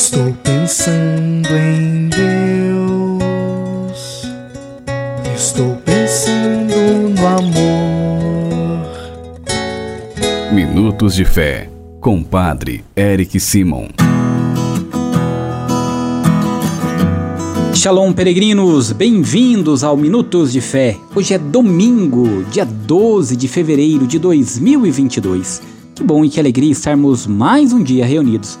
Estou pensando em Deus. Estou pensando no amor. Minutos de Fé, com Padre Eric Simon. Shalom, peregrinos! Bem-vindos ao Minutos de Fé. Hoje é domingo, dia 12 de fevereiro de 2022. Que bom e que alegria estarmos mais um dia reunidos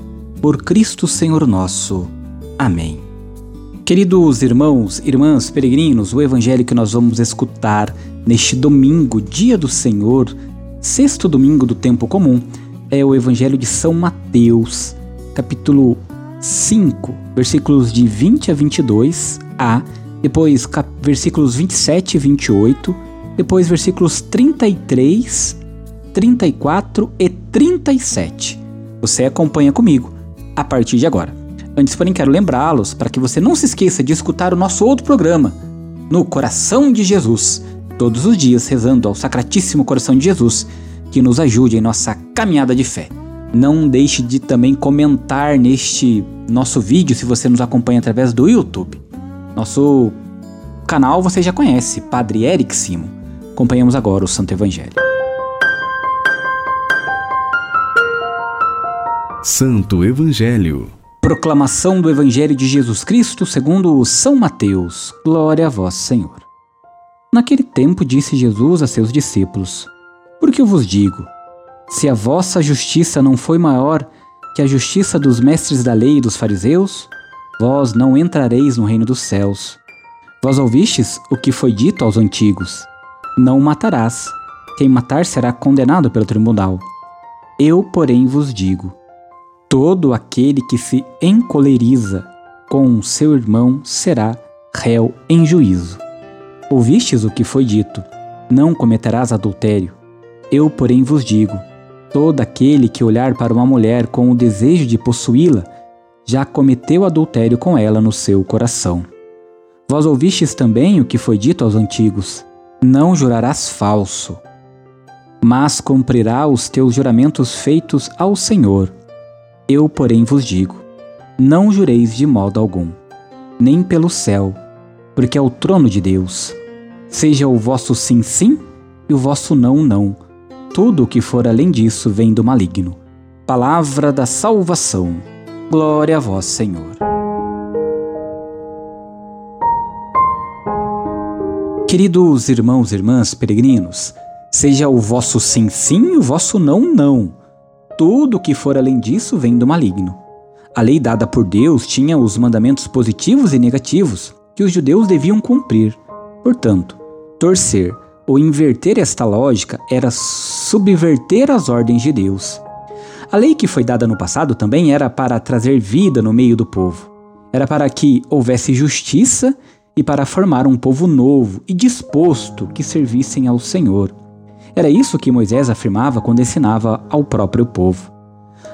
por Cristo Senhor nosso. Amém. Queridos irmãos, irmãs, peregrinos, o evangelho que nós vamos escutar neste domingo, dia do Senhor, sexto domingo do tempo comum, é o evangelho de São Mateus, capítulo 5, versículos de 20 a 22 a, depois versículos 27 e 28, depois versículos 33, 34 e 37. Você acompanha comigo a partir de agora. Antes, porém, quero lembrá-los para que você não se esqueça de escutar o nosso outro programa, No Coração de Jesus, todos os dias rezando ao Sacratíssimo Coração de Jesus, que nos ajude em nossa caminhada de fé. Não deixe de também comentar neste nosso vídeo se você nos acompanha através do YouTube. Nosso canal você já conhece, Padre Eric Simo. Acompanhamos agora o Santo Evangelho. Santo Evangelho. Proclamação do Evangelho de Jesus Cristo segundo São Mateus. Glória a vós, Senhor. Naquele tempo disse Jesus a seus discípulos: Por que eu vos digo? Se a vossa justiça não foi maior que a justiça dos mestres da lei e dos fariseus, vós não entrareis no reino dos céus. Vós ouvistes o que foi dito aos antigos: Não matarás. Quem matar será condenado pelo tribunal. Eu, porém, vos digo: Todo aquele que se encoleriza com seu irmão será réu em juízo. Ouvistes o que foi dito: Não cometerás adultério. Eu, porém, vos digo: todo aquele que olhar para uma mulher com o desejo de possuí-la, já cometeu adultério com ela no seu coração. Vós ouvistes também o que foi dito aos antigos: Não jurarás falso, mas cumprirá os teus juramentos feitos ao Senhor eu, porém, vos digo: não jureis de modo algum, nem pelo céu, porque é o trono de Deus. Seja o vosso sim, sim e o vosso não, não. Tudo o que for além disso vem do maligno. Palavra da salvação. Glória a vós, Senhor. Queridos irmãos e irmãs peregrinos, seja o vosso sim, sim e o vosso não, não tudo que for além disso vem do maligno. A lei dada por Deus tinha os mandamentos positivos e negativos que os judeus deviam cumprir. Portanto, torcer ou inverter esta lógica era subverter as ordens de Deus. A lei que foi dada no passado também era para trazer vida no meio do povo. Era para que houvesse justiça e para formar um povo novo e disposto que servissem ao Senhor. Era isso que Moisés afirmava quando ensinava ao próprio povo.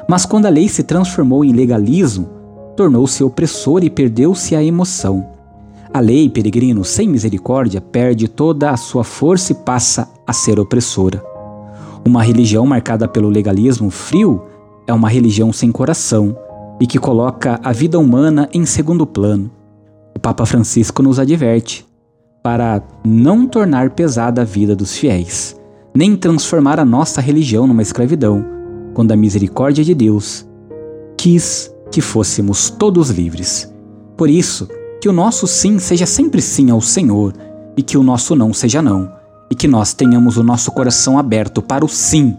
Mas quando a lei se transformou em legalismo, tornou-se opressora e perdeu-se a emoção. A lei, peregrino, sem misericórdia, perde toda a sua força e passa a ser opressora. Uma religião marcada pelo legalismo frio é uma religião sem coração e que coloca a vida humana em segundo plano. O Papa Francisco nos adverte para não tornar pesada a vida dos fiéis nem transformar a nossa religião numa escravidão, quando a misericórdia de Deus quis que fôssemos todos livres. Por isso, que o nosso sim seja sempre sim ao Senhor e que o nosso não seja não, e que nós tenhamos o nosso coração aberto para o sim,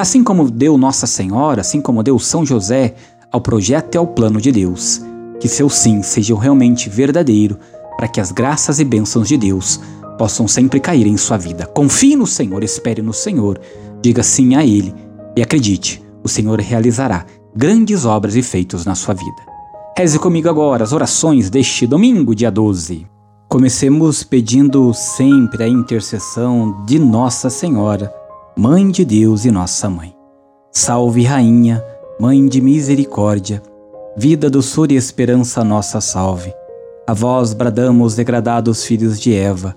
assim como deu Nossa Senhora, assim como deu São José ao projeto e ao plano de Deus. Que seu sim seja realmente verdadeiro, para que as graças e bênçãos de Deus possam sempre cair em sua vida. Confie no Senhor, espere no Senhor, diga sim a Ele e acredite, o Senhor realizará grandes obras e feitos na sua vida. Reze comigo agora as orações deste domingo, dia 12. Comecemos pedindo sempre a intercessão de Nossa Senhora, Mãe de Deus e Nossa Mãe. Salve, Rainha, Mãe de Misericórdia, vida, doçura e esperança, nossa salve. A vós bradamos, degradados filhos de Eva,